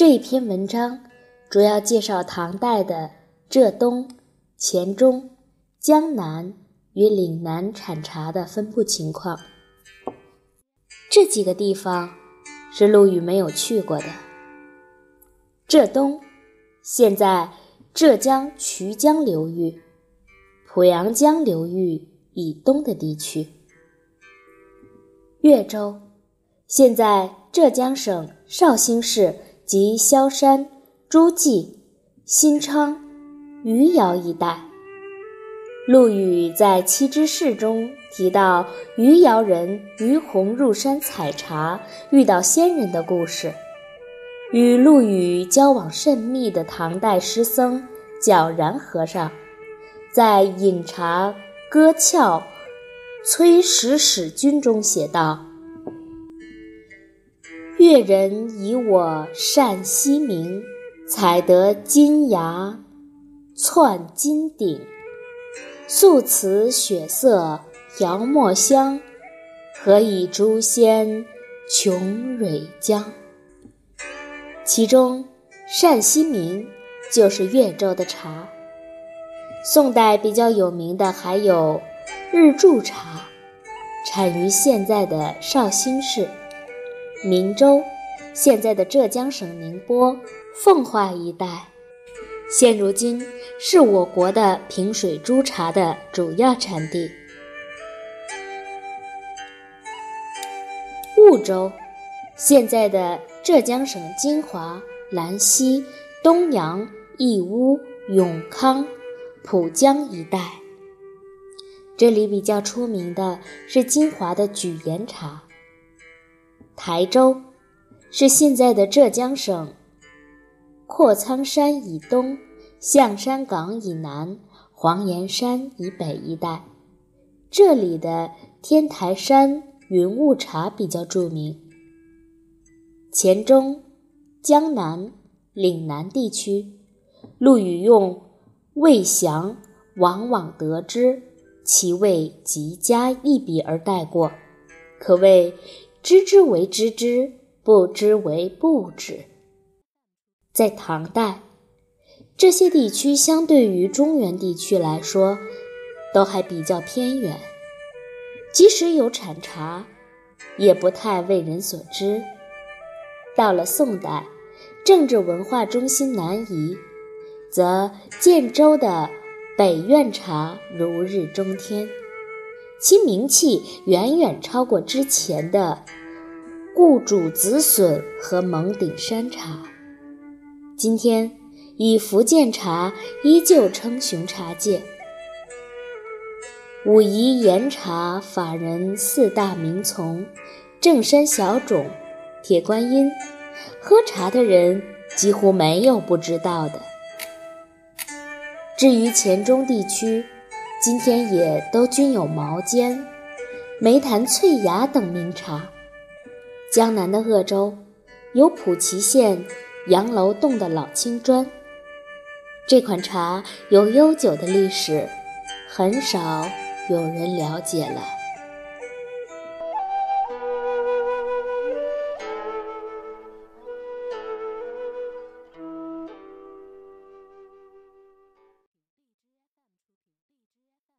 这一篇文章主要介绍唐代的浙东、黔中、江南与岭南产茶的分布情况。这几个地方是陆羽没有去过的。浙东，现在浙江衢江流域、濮阳江流域以东的地区；岳州，现在浙江省绍兴市及萧山、诸暨、新昌、余姚一带。陆羽在《七之事》中提到余姚人于洪入山采茶，遇到仙人的故事，与陆羽交往甚密的唐代诗僧皎然和尚，在《饮茶歌峭崔石使君》中写道：“越人以我善溪名，采得金芽窜金顶。”素瓷雪色摇墨香，何以诛仙穷蕊浆？其中善溪名就是越州的茶。宋代比较有名的还有日柱茶，产于现在的绍兴市、明州，现在的浙江省宁波、奉化一带。现如今是我国的平水珠茶的主要产地。婺州，现在的浙江省金华、兰溪、东阳、义乌、永康、浦江一带。这里比较出名的是金华的举岩茶。台州，是现在的浙江省。阔苍山以东，象山港以南，黄岩山以北一带，这里的天台山云雾茶比较著名。黔中、江南、岭南地区，陆羽用“味详，往往得知其味极佳”一笔而带过，可谓知之为知之，不知为不知。在唐代，这些地区相对于中原地区来说，都还比较偏远，即使有产茶，也不太为人所知。到了宋代，政治文化中心南移，则建州的北苑茶如日中天，其名气远远超过之前的顾主子笋和蒙顶山茶。今天，以福建茶依旧称雄茶界。武夷岩茶法人四大名丛，正山小种、铁观音，喝茶的人几乎没有不知道的。至于黔中地区，今天也都均有毛尖、梅潭翠芽等名茶。江南的鄂州，有普齐县。杨楼洞的老青砖，这款茶有悠久的历史，很少有人了解了。